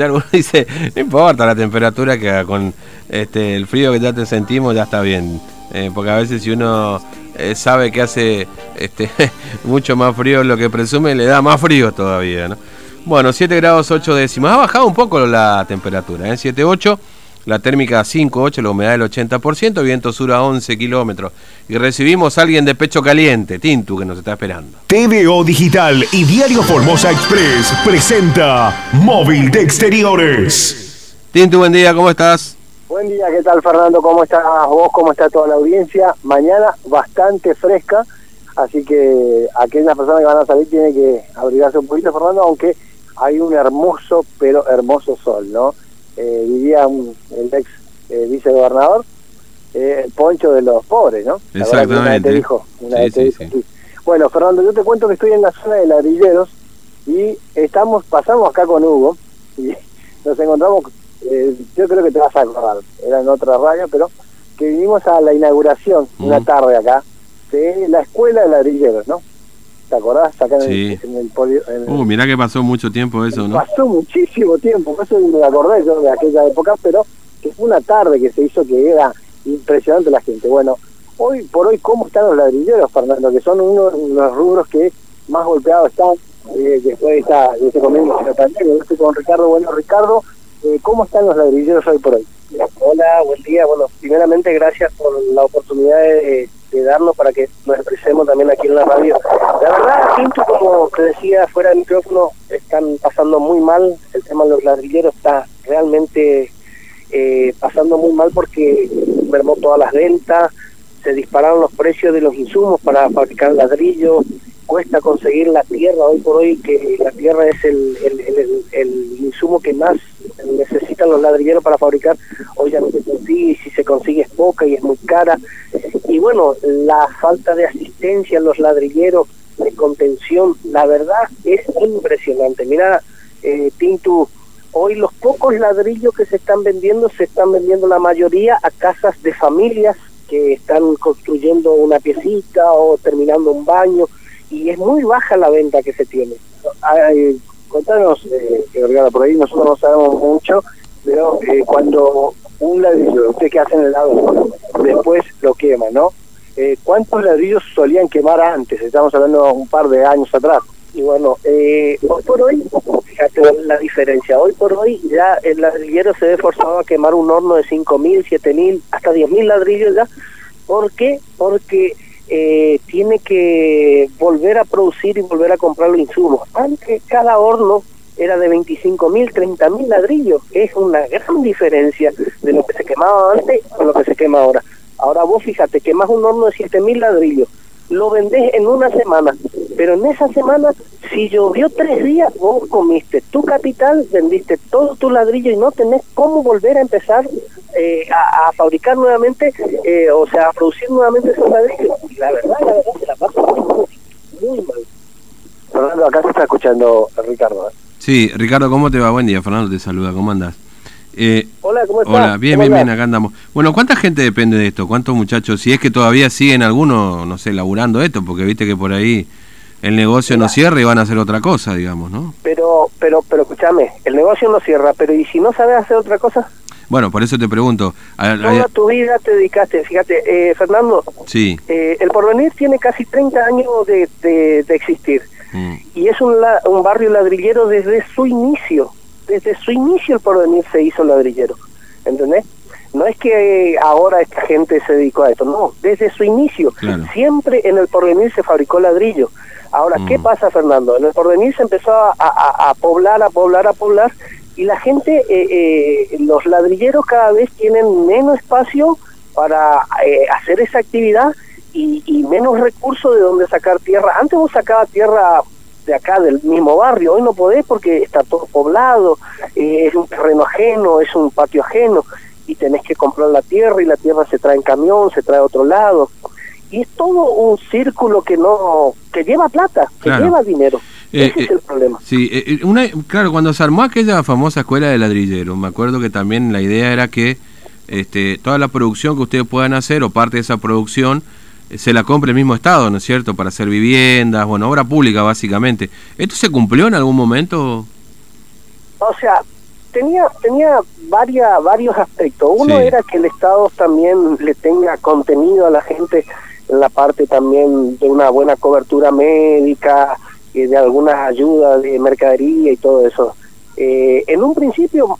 Uno dice, no importa la temperatura que con este, el frío que ya te sentimos ya está bien. Eh, porque a veces si uno eh, sabe que hace este, mucho más frío lo que presume, le da más frío todavía. ¿no? Bueno, 7 grados 8 décimas. Ha bajado un poco la temperatura, ¿eh? 7, 8 la térmica 5,8, la humedad del 80%, viento sur a 11 kilómetros. Y recibimos a alguien de pecho caliente, Tintu, que nos está esperando. TVO Digital y Diario Formosa Express presenta Móvil de Exteriores. Tintu, buen día, ¿cómo estás? Buen día, ¿qué tal Fernando? ¿Cómo estás vos? ¿Cómo está toda la audiencia? Mañana bastante fresca, así que aquellas personas que van a salir tienen que abrigarse un poquito, Fernando, aunque hay un hermoso, pero hermoso sol, ¿no? Eh, diría un, el ex eh, vicegobernador, eh, el poncho de los pobres, ¿no? Exactamente. dijo, Bueno, Fernando, yo te cuento que estoy en la zona de ladrilleros y estamos, pasamos acá con Hugo y nos encontramos, eh, yo creo que te vas a acordar, era en otra radio, pero que vinimos a la inauguración una tarde acá de la escuela de ladrilleros, ¿no? ¿Te acordás? Acá en, el, en el uh, mirá que pasó mucho tiempo eso, ¿no? Pasó muchísimo tiempo, eso me acordé yo de aquella época, pero que fue una tarde que se hizo que era impresionante la gente. Bueno, hoy por hoy, ¿cómo están los ladrilleros, Fernando? Que son uno de los rubros que más golpeados están eh, después de, esta, de este de la pandemia. Yo estoy con Ricardo. Bueno, Ricardo, eh, ¿cómo están los ladrilleros hoy por hoy? Hola, buen día. Bueno, primeramente gracias por la oportunidad de darnos para que nos expresemos también aquí en la radio. La verdad, Pinto, como te decía fuera del micrófono, están pasando muy mal. El tema de los ladrilleros está realmente eh, pasando muy mal porque mermó todas las ventas, se dispararon los precios de los insumos para fabricar ladrillos, cuesta conseguir la tierra hoy por hoy, que la tierra es el, insumo que más necesitan los ladrilleros para fabricar, hoy ya no se consigue, y si se consigue es poca y es muy cara. Y bueno, la falta de asistencia en los ladrilleros, de contención, la verdad es impresionante. Mira, eh, Pintu, hoy los pocos ladrillos que se están vendiendo, se están vendiendo la mayoría a casas de familias que están construyendo una piecita o terminando un baño y es muy baja la venta que se tiene. Contanos, eh, por ahí nosotros no sabemos mucho, pero eh, cuando un ladrillo, usted que hace en el lado, después lo quema, ¿no? Eh, ¿Cuántos ladrillos solían quemar antes? Estamos hablando un par de años atrás. Y bueno, eh, hoy por hoy, fíjate la diferencia, hoy por hoy ya el ladrillero se ve forzado a quemar un horno de 5.000, 7.000, hasta 10.000 ladrillos ya. ¿Por qué? Porque eh, tiene que volver a producir y volver a comprar los insumos. Antes cada horno era de 25 mil, 30 mil ladrillos. Es una gran diferencia de lo que se quemaba antes con lo que se quema ahora. Ahora vos fíjate, quemas un horno de 7 mil ladrillos, lo vendés en una semana, pero en esa semana, si llovió tres días, vos comiste tu capital, vendiste todo tu ladrillo y no tenés cómo volver a empezar eh, a, fabricar nuevamente, eh, o sea, a producir nuevamente esos ladrillos. Y la verdad, la verdad, se la pasa muy, mal. Fernando, acá se está escuchando Ricardo. ¿eh? Sí, Ricardo, ¿cómo te va? Buen día, Fernando te saluda, ¿cómo andas? Hola, ¿cómo estás? Hola, bien, bien, bien, acá andamos. Bueno, ¿cuánta gente depende de esto? ¿Cuántos muchachos? Si es que todavía siguen algunos, no sé, laburando esto, porque viste que por ahí el negocio no cierra y van a hacer otra cosa, digamos, ¿no? Pero, pero, pero escúchame, el negocio no cierra, pero ¿y si no sabes hacer otra cosa? Bueno, por eso te pregunto. Toda tu vida te dedicaste, fíjate, eh, Fernando. Sí. Eh, el Porvenir tiene casi 30 años de, de, existir. Mm. Y es un, un barrio ladrillero desde su inicio. Desde su inicio el Porvenir se hizo ladrillero. ¿Entendés? No es que ahora esta gente se dedicó a esto, no, desde su inicio. Siempre en el Porvenir se fabricó ladrillo. Ahora, ¿qué mm. pasa, Fernando? En el Porvenir se empezó a, a, a poblar, a poblar, a poblar y la gente, eh, eh, los ladrilleros cada vez tienen menos espacio para eh, hacer esa actividad y, menos recursos de donde sacar tierra. Antes vos sacabas tierra de acá del mismo barrio, hoy no podés porque está todo poblado, es un terreno ajeno, es un patio ajeno y tenés que comprar la tierra y la tierra se trae en camión, se trae a otro lado. Y es todo un círculo que no que lleva plata, que lleva dinero. Eh, Ese es el problema. Sí, eh, una, claro, cuando se armó aquella famosa escuela de ladrilleros, me acuerdo que también la idea era que este, toda la producción que ustedes puedan hacer o parte de esa producción eh, se la compre el mismo Estado, ¿no es cierto? Para hacer viviendas, bueno, obra pública básicamente. ¿Esto se cumplió en algún momento? O sea, tenía tenía varias, varios aspectos. Uno Sí. era que el Estado también le tenga contenido a la gente en la parte también de una buena cobertura médica, y de alguna ayuda de mercadería y todo eso. Eh, en un principio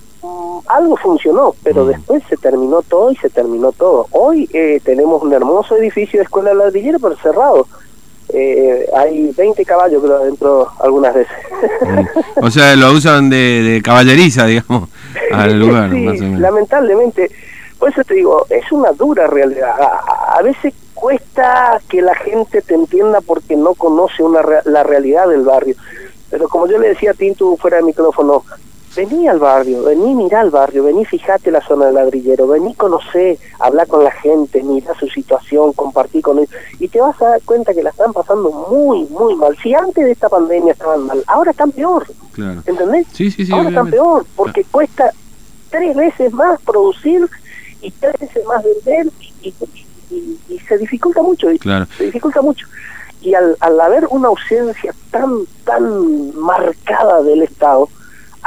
algo funcionó, pero Mm. después se terminó todo y se terminó todo. Hoy eh, tenemos un hermoso edificio de escuela ladrillera, pero cerrado. Eh, hay 20 caballos creo adentro algunas veces. Mm. O sea, lo usan de, de caballeriza, digamos, al lugar, Sí, más o menos. lamentablemente. Por eso te digo, es una dura realidad. A, a veces cuesta que la gente te entienda porque no conoce una la realidad del barrio. Pero como yo le decía a Tinto fuera de micrófono, vení al barrio, vení mirá al barrio, vení fijate la zona del ladrillero, vení conocer, hablar con la gente, mirá su situación, compartir con ellos, y te vas a dar cuenta que la están pasando muy, muy mal. Si antes de esta pandemia estaban mal, ahora están peor. Claro. ¿Entendés? Sí, sí, sí, Ahora están peor, porque cuesta tres veces más producir y tres veces más vender y, y- y- y se dificulta mucho. Claro. Se dificulta mucho. Y al, al haber una ausencia tan, tan marcada del Estado,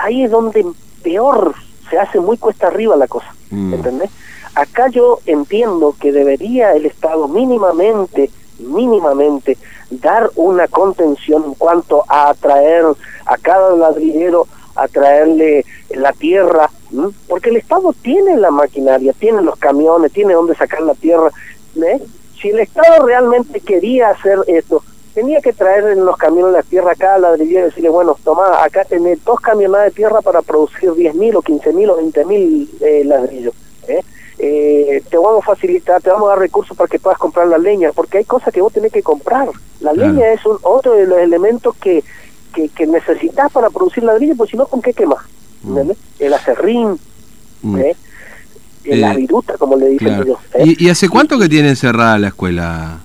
ahí es donde peor se hace muy cuesta arriba la cosa. Mm. ¿Entendés? Acá yo entiendo que debería el Estado mínimamente, mínimamente, dar una contención en cuanto a atraer a cada ladrillero, a traerle la tierra, ¿m? porque el Estado tiene la maquinaria, tiene los camiones, tiene donde sacar la tierra. ¿eh? Si el Estado realmente quería hacer esto, tenía que traer en los camiones la tierra a cada ladrillero y decirle, bueno, toma, acá tenés dos camionadas de tierra para producir 10.000 o 15.000 o 20.000 eh, ladrillos. ¿eh? Eh, te vamos a facilitar, te vamos a dar recursos para que puedas comprar la leña, porque hay cosas que vos tenés que comprar. La Claro. leña es un, otro de los elementos que, que, que necesitas para producir ladrillo, pues si no, ¿con qué quemas? ¿Entendés? El acerrín, Mm. ¿eh? la Eh, viruta, como le dicen Claro. ellos. ¿eh? ¿Y, y hace cuánto que tienen cerrada la escuela?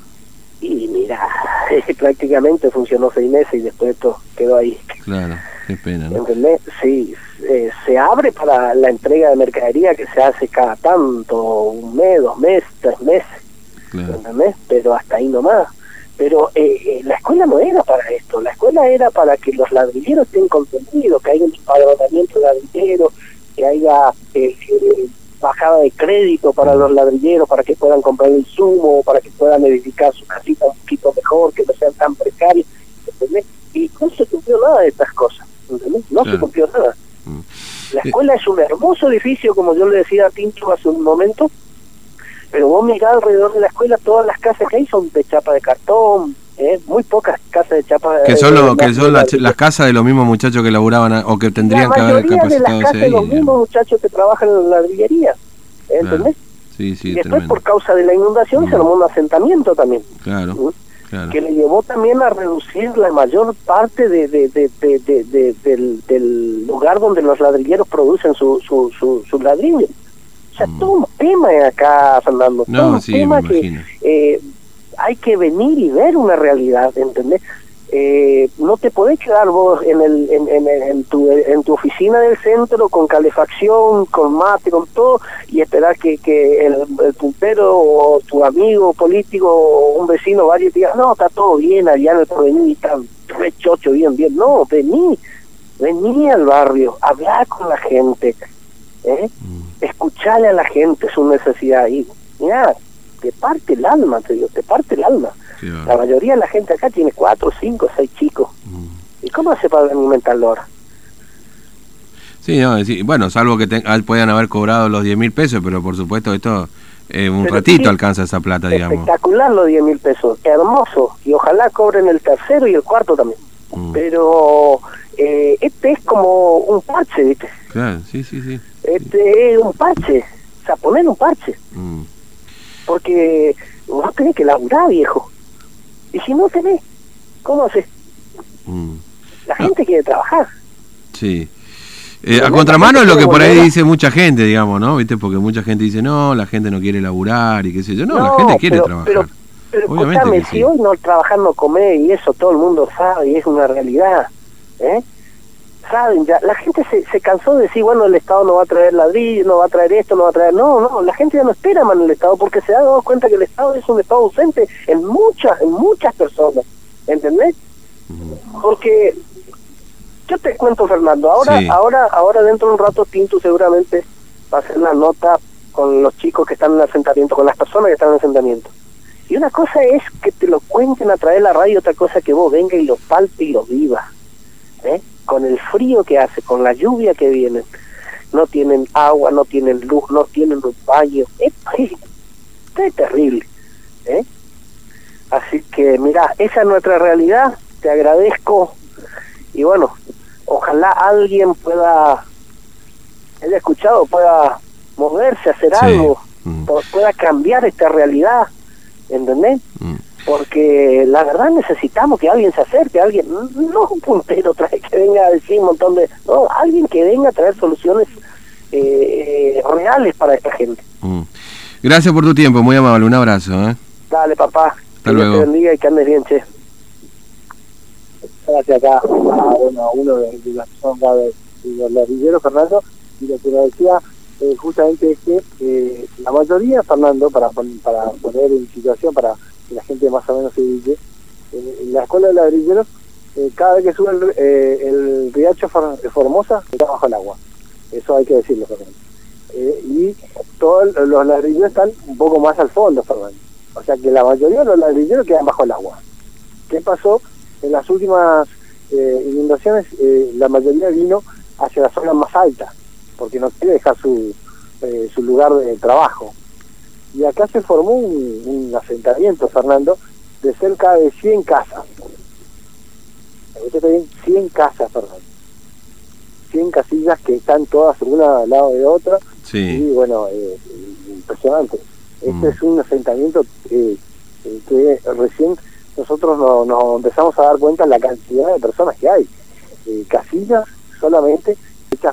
Y prácticamente funcionó seis meses y después esto quedó ahí. Claro, qué pena, ¿no? ¿Entendés? Sí, eh, se abre para la entrega de mercadería que se hace cada tanto, un mes, dos meses, tres meses, Claro. ¿entendés? Pero hasta ahí nomás. Pero eh, eh, la escuela no era para esto, la escuela era para que los ladrilleros estén contenidos, que haya un empadronamiento ladrillero, que haya eh, eh, bajada de crédito para los ladrilleros, para que puedan comprar el sumo, para que puedan edificar su casita un poquito mejor, que no sean tan precarios, ¿entendés? Y no se cumplió nada de estas cosas, ¿entendés? No se cumplió nada. Mm. La escuela es un hermoso edificio, como yo le decía a Tinto hace un momento, pero vos mirá alrededor de la escuela, todas las casas que hay son de chapa de cartón, ¿eh? muy pocas casas de chapa Que eh, son, lo- de- que son las, las casas de los mismos muchachos que laburaban a- o que tendrían que haber de las capacitado casas de ahí. los mismos digamos. muchachos que trabajan en la ladrillería, ¿entendés? Sí, sí, y después tremendo. por causa de la inundación se armó un asentamiento también, Claro, que le llevó también a reducir la mayor parte de, de- de- de- de- de- del, del lugar donde los ladrilleros producen su, su, su, su ladrillo. O sea, Mm. todo un tema acá, Fernando. No, todo un tema que eh, hay que venir y ver una realidad, ¿entendés? Eh, no te podés quedar vos en, el, en, en, en tu, en tu oficina del centro con calefacción, con mate, con todo, y esperar que, que el, el puntero o tu amigo político o un vecino vaya y te diga, no, está todo bien allá en el porvenir, está re chocho, bien, bien. No, vení, vení al barrio, hablar con la gente, ¿eh? Mm. escucharle a la gente su necesidad y mira, te parte el alma, te digo, te parte el alma. La mayoría de la gente acá tiene cuatro, cinco, seis chicos. Mm. ¿Y cómo hace para alimentarlo ahora? Sí, no, sí, bueno, salvo que te- puedan haber cobrado los 10 mil pesos, pero por supuesto esto eh, un Pero ratito sí, alcanza esa plata, digamos. Espectacular los 10 mil pesos, hermoso. Y ojalá cobren el tercero y el cuarto también. Mm. Pero eh, este es como un parche, ¿viste? Claro, sí, sí, sí. Este es un parche. O sea, poner un parche. Mm. Porque vos tenés que laburar, viejo. Y si no tenés, ¿cómo haces? Mm. La gente quiere trabajar. Sí. Eh, a no, contramano es lo que por ahí dice mucha gente, digamos, ¿no? ¿Viste? Porque mucha gente dice, no, la gente no quiere laburar y qué sé yo. No, la gente quiere pero, trabajar. Pero, pero Obviamente escúchame, si sí. hoy no trabajar no comer y eso todo el mundo sabe y es una realidad, ¿eh? Saben ya, la gente se, se cansó de decir, bueno, el Estado no va a traer ladrillo, no va a traer esto, no va a traer... No, no, la gente ya no espera más en el Estado porque se ha dado cuenta que el Estado es un Estado ausente en muchas, en muchas personas, ¿entendés? Porque yo te cuento, Fernando, ahora, ahora, ahora dentro de un rato Tinto seguramente va a hacer la nota con los chicos que están en el asentamiento, con las personas que están en el asentamiento. Y una cosa es que te lo cuenten a través de la radio, otra cosa que vos venga y lo palpe y lo viva. ¿eh? Con el frío que hace, con la lluvia que viene. No tienen agua, no tienen luz, no tienen un baño. Es, es terrible. ¿eh? Así que, mira, esa es nuestra realidad. Te agradezco. Y bueno, ojalá alguien pueda, haya escuchado, pueda moverse, hacer algo, mm. pueda cambiar esta realidad ¿entendés? Mm. Porque la verdad necesitamos que alguien se acerque, alguien, no un puntero trae que venga a decir un montón de, no, alguien que venga a traer soluciones eh, reales para esta gente. Mm. Gracias por tu tiempo, muy amable, un abrazo. ¿eh? Dale, papá. Hasta luego. te bendiga y que andes bien, che. Gracias acá a, bueno, uno de, de las personas de, de los Fernando, y lo que me decía eh, justamente es que eh, la mayoría, Fernando, para, para poner en situación, para la gente más o menos se ubique, eh, en la escuela de ladrilleros, cada vez que sube el, el riacho Formosa, está bajo el agua. Eso hay que decirlo, Fernando. y todos los ladrilleros están un poco más al fondo, Fernando. O sea que la mayoría de los ladrilleros quedan bajo el agua. ¿Qué pasó? En las últimas inundaciones, la mayoría vino hacia las zonas más altas porque no quiere dejar su, eh, su lugar de trabajo. Y acá se formó un, asentamiento, Fernando, de cerca de 100 casas. 100 casas, Fernando. 100 casillas que están todas una al lado de otra. Sí. Y bueno, eh, impresionante. Este mm. es un asentamiento eh, que recién nosotros nos empezamos a dar cuenta de la cantidad de personas que hay. casillas solamente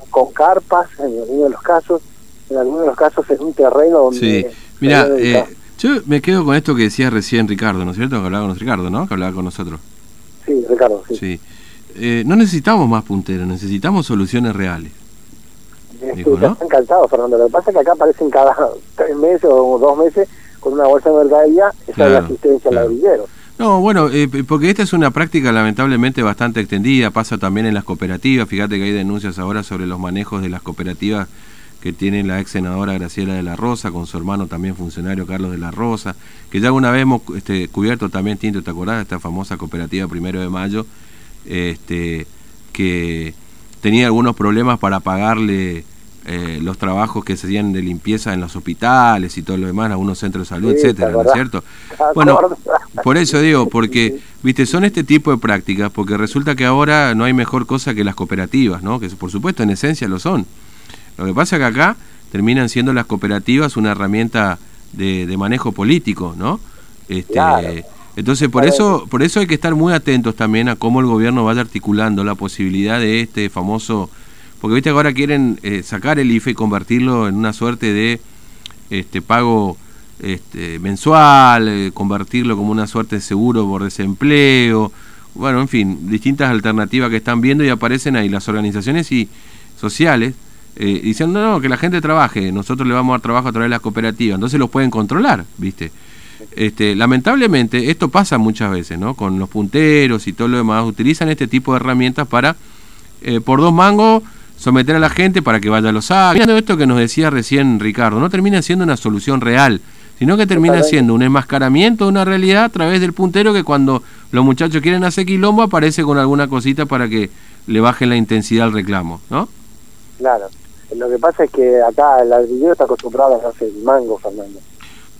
con carpas, en algunos de los casos, en algunos de los casos en un terreno donde... Sí, mira, eh, yo me quedo con esto que decía recién Ricardo, ¿no es cierto? Que hablaba con Ricardo, ¿no? Que hablaba con nosotros. Sí, Ricardo, sí. Eh, no necesitamos más punteros, necesitamos soluciones reales. Dijo, ¿no? Están cansados, Fernando. Lo que pasa es que acá aparecen cada tres meses o dos meses con una bolsa de mercadería, esa es la asistencia al ladrillero. No, bueno, eh, porque esta es una práctica lamentablemente bastante extendida, pasa también en las cooperativas, fíjate que hay denuncias ahora sobre los manejos de las cooperativas que tiene la ex senadora Graciela de la Rosa, con su hermano también funcionario Carlos de la Rosa, que ya alguna vez hemos este, cubierto también, Tinto, ¿te acordás? Esta famosa cooperativa Primero de Mayo, este, que tenía algunos problemas para pagarle eh, los trabajos que se hacían de limpieza en los hospitales y todo lo demás, algunos centros de salud, etcétera, ¿no es cierto? Bueno, por eso digo, porque, viste, son este tipo de prácticas, porque resulta que ahora no hay mejor cosa que las cooperativas, ¿no? Que por supuesto en esencia lo son. Lo que pasa es que acá terminan siendo las cooperativas una herramienta de, manejo político, ¿no? Este, Entonces, por eso, por eso hay que estar muy atentos también a cómo el gobierno vaya articulando la posibilidad de este famoso porque viste ahora quieren eh, sacar el IFE y convertirlo en una suerte de este pago este, mensual, eh, convertirlo como una suerte de seguro por desempleo, bueno, en fin, distintas alternativas que están viendo y aparecen ahí las organizaciones y sociales eh, diciendo no, que la gente trabaje, nosotros le vamos a dar trabajo a través de las cooperativas, entonces los pueden controlar, ¿viste? Este, lamentablemente esto pasa muchas veces, ¿no? Con los punteros y todo lo demás, utilizan este tipo de herramientas para, por dos mangos, someter a la gente para que vaya a los sabios. Esto que nos decía recién Ricardo, no termina siendo una solución real, sino que termina siendo un enmascaramiento de una realidad a través del puntero que cuando los muchachos quieren hacer quilombo aparece con alguna cosita para que le bajen la intensidad al reclamo, ¿no? Claro. Lo que pasa es que acá el ladrillero está acostumbrado a hacer mango, Fernando.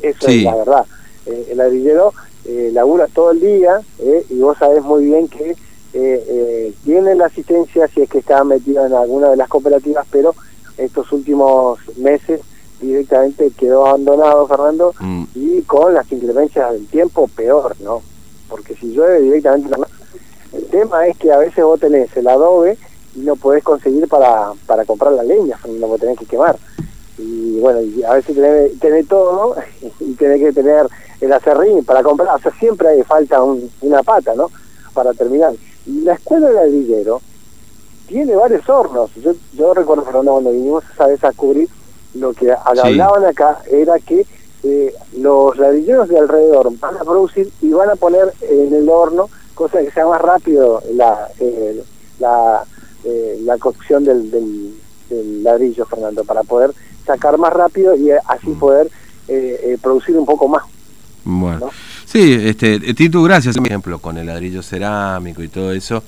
Eso es la verdad. Eh, el ladrillero eh, labura todo el día eh, y vos sabés muy bien que eh, tiene la asistencia si es que está metido en alguna de las cooperativas, pero estos últimos meses directamente quedó abandonado, Fernando, mm. y con las inclemencias del tiempo peor, ¿no? Porque si llueve directamente... El tema es que a veces vos tenés el adobe no podés conseguir para, para comprar la leña, vos tenés que quemar. Y bueno, y a veces tenés, tenés todo y tenés que tener el acerrín para comprar, o sea, siempre hay falta una pata, ¿no? Para terminar la escuela de ladrillero tiene varios hornos. Yo, yo recuerdo, Fernando, cuando vinimos esa vez a cubrir, lo que hablaban acá era que eh, los ladrilleros de alrededor van a producir y van a poner en el horno, cosa que sea más rápido la, eh, la, eh, la cocción del, del, ladrillo, Fernando, para poder sacar más rápido y así mm. poder producir un poco más. Bueno, sí, este, Titu, gracias, por ejemplo, con el ladrillo cerámico y todo eso.